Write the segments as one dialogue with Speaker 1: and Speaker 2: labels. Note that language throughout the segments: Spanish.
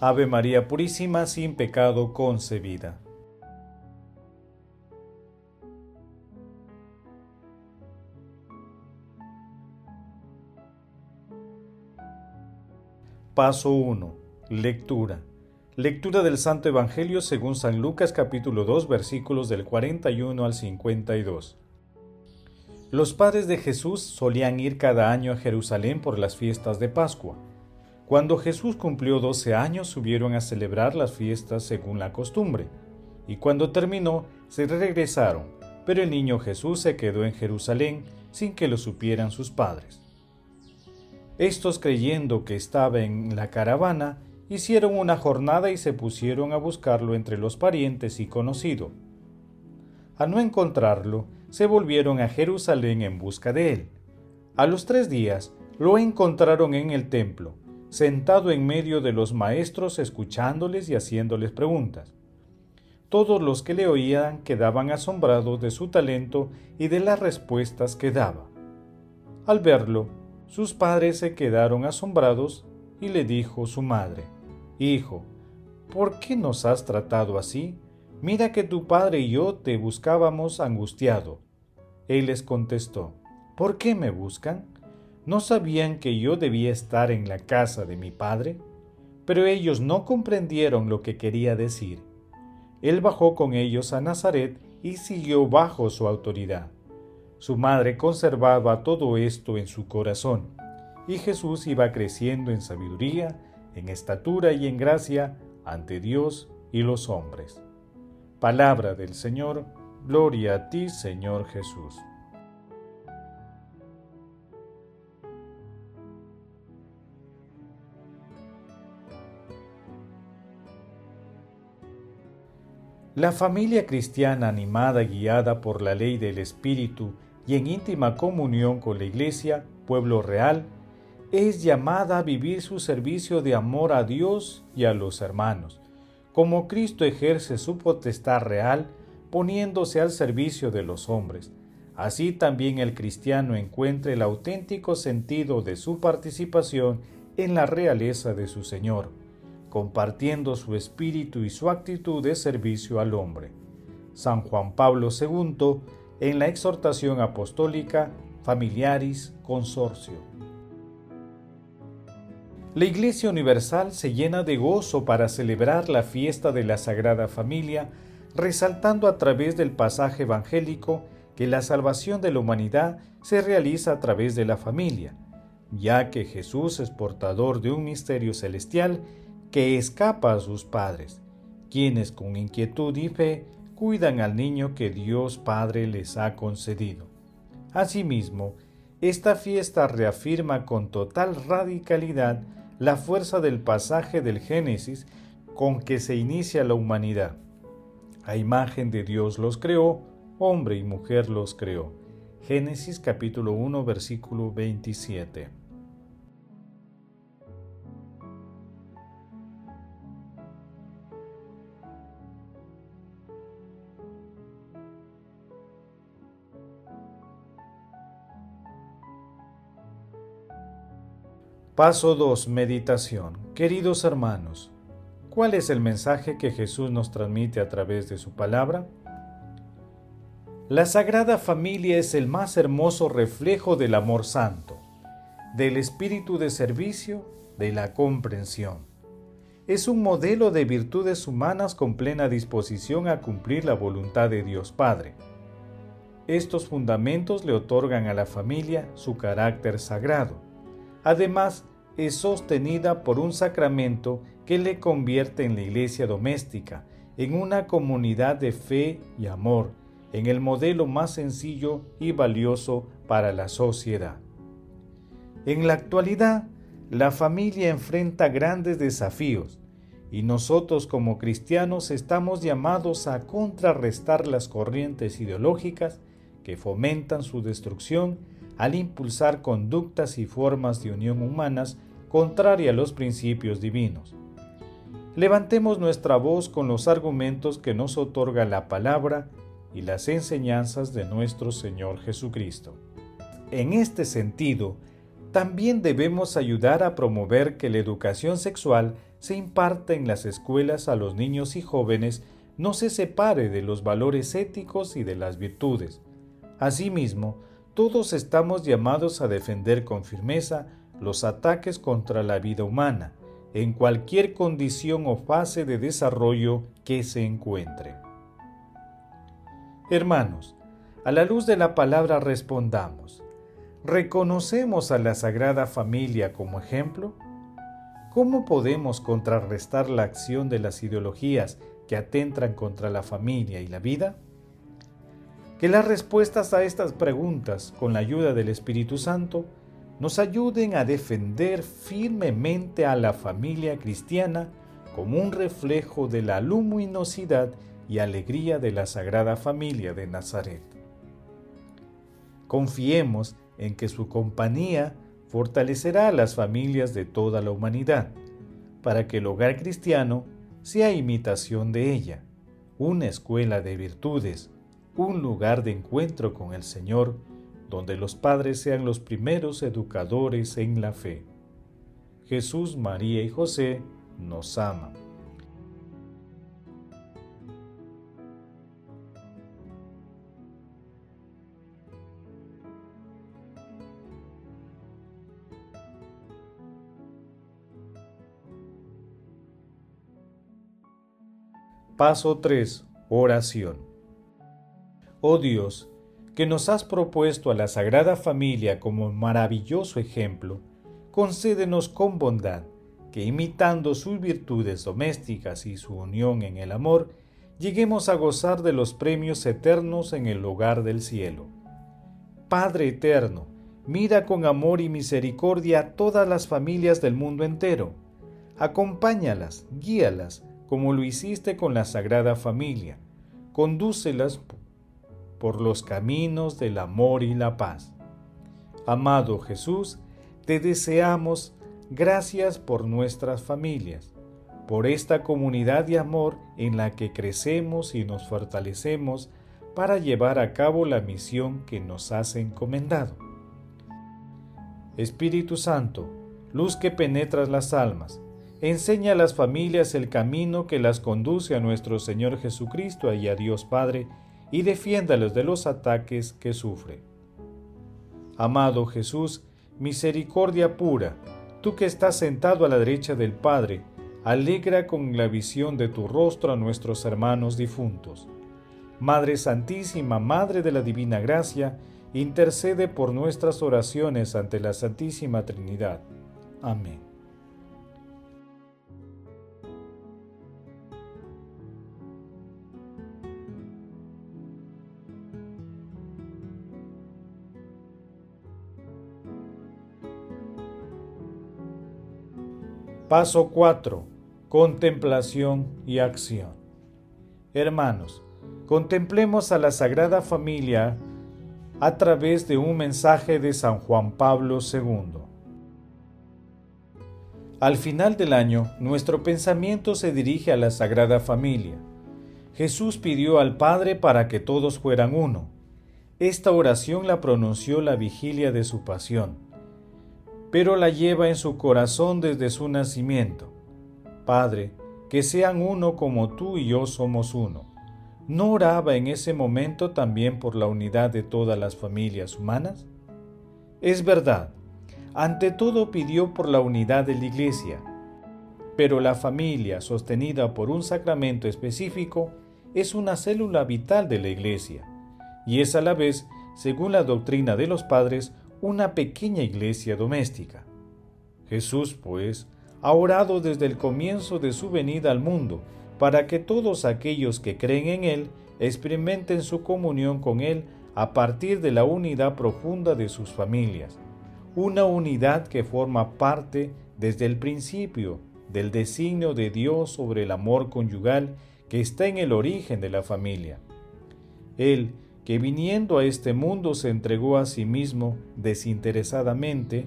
Speaker 1: Ave María Purísima, sin pecado concebida. Paso 1. Lectura. Lectura del Santo Evangelio según San Lucas capítulo 2 versículos del 41 al 52. Los padres de Jesús solían ir cada año a Jerusalén por las fiestas de Pascua cuando Jesús cumplió doce años subieron a celebrar las fiestas según la costumbre, y cuando terminó se regresaron, pero el niño Jesús se quedó en Jerusalén sin que lo supieran sus padres. Estos creyendo que estaba en la caravana, hicieron una jornada y se pusieron a buscarlo entre los parientes y conocidos. Al no encontrarlo, se volvieron a Jerusalén en busca de él. A los tres días lo encontraron en el templo, sentado en medio de los maestros escuchándoles y haciéndoles preguntas. Todos los que le oían quedaban asombrados de su talento y de las respuestas que daba. Al verlo, sus padres se quedaron asombrados y le dijo su madre, Hijo, ¿por qué nos has tratado así? Mira que tu padre y yo te buscábamos angustiado. Él les contestó, ¿por qué me buscan? ¿No sabían que yo debía estar en la casa de mi padre? Pero ellos no comprendieron lo que quería decir. Él bajó con ellos a Nazaret y siguió bajo su autoridad. Su madre conservaba todo esto en su corazón, y Jesús iba creciendo en sabiduría, en estatura y en gracia ante Dios y los hombres. Palabra del Señor, gloria a ti, Señor Jesús. La familia cristiana animada y guiada por la ley del Espíritu y en íntima comunión con la Iglesia, pueblo real, es llamada a vivir su servicio de amor a Dios y a los hermanos, como Cristo ejerce su potestad real poniéndose al servicio de los hombres. Así también el cristiano encuentra el auténtico sentido de su participación en la realeza de su Señor compartiendo su espíritu y su actitud de servicio al hombre. San Juan Pablo II en la exhortación apostólica Familiaris Consorcio. La Iglesia Universal se llena de gozo para celebrar la fiesta de la Sagrada Familia, resaltando a través del pasaje evangélico que la salvación de la humanidad se realiza a través de la familia, ya que Jesús es portador de un misterio celestial que escapa a sus padres, quienes con inquietud y fe cuidan al niño que Dios Padre les ha concedido. Asimismo, esta fiesta reafirma con total radicalidad la fuerza del pasaje del Génesis con que se inicia la humanidad. A imagen de Dios los creó, hombre y mujer los creó. Génesis capítulo 1 versículo 27. Paso 2. Meditación. Queridos hermanos, ¿cuál es el mensaje que Jesús nos transmite a través de su palabra? La Sagrada Familia es el más hermoso reflejo del amor santo, del espíritu de servicio, de la comprensión. Es un modelo de virtudes humanas con plena disposición a cumplir la voluntad de Dios Padre. Estos fundamentos le otorgan a la familia su carácter sagrado Además, es sostenida por un sacramento que le convierte en la iglesia doméstica, en una comunidad de fe y amor, en el modelo más sencillo y valioso para la sociedad. En la actualidad, la familia enfrenta grandes desafíos y nosotros como cristianos estamos llamados a contrarrestar las corrientes ideológicas que fomentan su destrucción al impulsar conductas y formas de unión humanas contraria a los principios divinos. Levantemos nuestra voz con los argumentos que nos otorga la palabra y las enseñanzas de nuestro Señor Jesucristo. En este sentido, también debemos ayudar a promover que la educación sexual se imparta en las escuelas a los niños y jóvenes no se separe de los valores éticos y de las virtudes. Asimismo, todos estamos llamados a defender con firmeza los ataques contra la vida humana, en cualquier condición o fase de desarrollo que se encuentre. Hermanos, a la luz de la palabra respondamos, ¿reconocemos a la Sagrada Familia como ejemplo? ¿Cómo podemos contrarrestar la acción de las ideologías que atentan contra la familia y la vida? Que las respuestas a estas preguntas, con la ayuda del Espíritu Santo, nos ayuden a defender firmemente a la familia cristiana como un reflejo de la luminosidad y alegría de la Sagrada Familia de Nazaret. Confiemos en que su compañía fortalecerá a las familias de toda la humanidad, para que el hogar cristiano sea imitación de ella, una escuela de virtudes, un lugar de encuentro con el Señor, donde los padres sean los primeros educadores en la fe. Jesús, María y José nos aman. Paso 3. Oración. Oh Dios, que nos has propuesto a la Sagrada Familia como maravilloso ejemplo, concédenos con bondad que imitando sus virtudes domésticas y su unión en el amor, lleguemos a gozar de los premios eternos en el hogar del cielo. Padre eterno, mira con amor y misericordia a todas las familias del mundo entero. Acompáñalas, guíalas, como lo hiciste con la Sagrada Familia. Condúcelas por los caminos del amor y la paz. Amado Jesús, te deseamos gracias por nuestras familias, por esta comunidad de amor en la que crecemos y nos fortalecemos para llevar a cabo la misión que nos has encomendado. Espíritu Santo, luz que penetras las almas, enseña a las familias el camino que las conduce a nuestro Señor Jesucristo y a Dios Padre, y defiéndalos de los ataques que sufre. Amado Jesús, misericordia pura, tú que estás sentado a la derecha del Padre, alegra con la visión de tu rostro a nuestros hermanos difuntos. Madre Santísima, Madre de la Divina Gracia, intercede por nuestras oraciones ante la Santísima Trinidad. Amén. Paso 4. Contemplación y acción. Hermanos, contemplemos a la Sagrada Familia a través de un mensaje de San Juan Pablo II. Al final del año, nuestro pensamiento se dirige a la Sagrada Familia. Jesús pidió al Padre para que todos fueran uno. Esta oración la pronunció la vigilia de su pasión pero la lleva en su corazón desde su nacimiento. Padre, que sean uno como tú y yo somos uno. ¿No oraba en ese momento también por la unidad de todas las familias humanas? Es verdad, ante todo pidió por la unidad de la Iglesia, pero la familia sostenida por un sacramento específico es una célula vital de la Iglesia, y es a la vez, según la doctrina de los padres, una pequeña iglesia doméstica. Jesús, pues, ha orado desde el comienzo de su venida al mundo para que todos aquellos que creen en Él experimenten su comunión con Él a partir de la unidad profunda de sus familias, una unidad que forma parte desde el principio del designio de Dios sobre el amor conyugal que está en el origen de la familia. Él, que viniendo a este mundo se entregó a sí mismo desinteresadamente,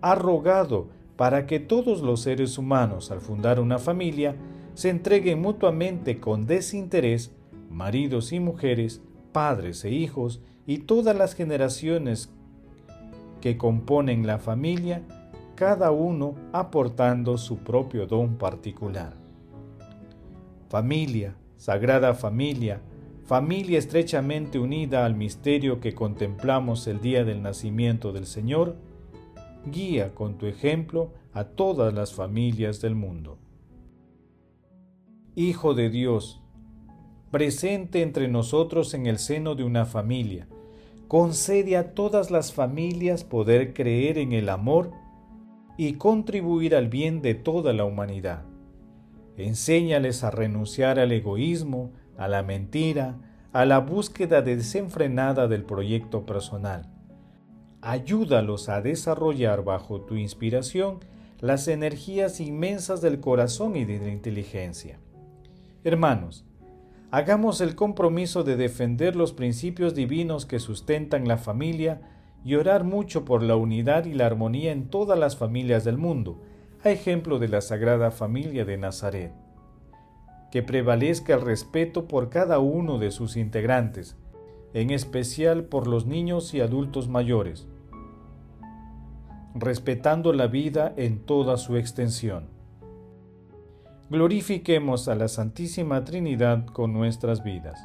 Speaker 1: ha rogado para que todos los seres humanos al fundar una familia se entreguen mutuamente con desinterés, maridos y mujeres, padres e hijos, y todas las generaciones que componen la familia, cada uno aportando su propio don particular. Familia, sagrada familia, familia estrechamente unida al misterio que contemplamos el día del nacimiento del Señor, guía con tu ejemplo a todas las familias del mundo. Hijo de Dios, presente entre nosotros en el seno de una familia, concede a todas las familias poder creer en el amor y contribuir al bien de toda la humanidad. Enséñales a renunciar al egoísmo, a la mentira, a la búsqueda desenfrenada del proyecto personal. Ayúdalos a desarrollar bajo tu inspiración las energías inmensas del corazón y de la inteligencia. Hermanos, hagamos el compromiso de defender los principios divinos que sustentan la familia y orar mucho por la unidad y la armonía en todas las familias del mundo, a ejemplo de la Sagrada Familia de Nazaret. Que prevalezca el respeto por cada uno de sus integrantes, en especial por los niños y adultos mayores, respetando la vida en toda su extensión glorifiquemos a la Santísima Trinidad con nuestras vidas.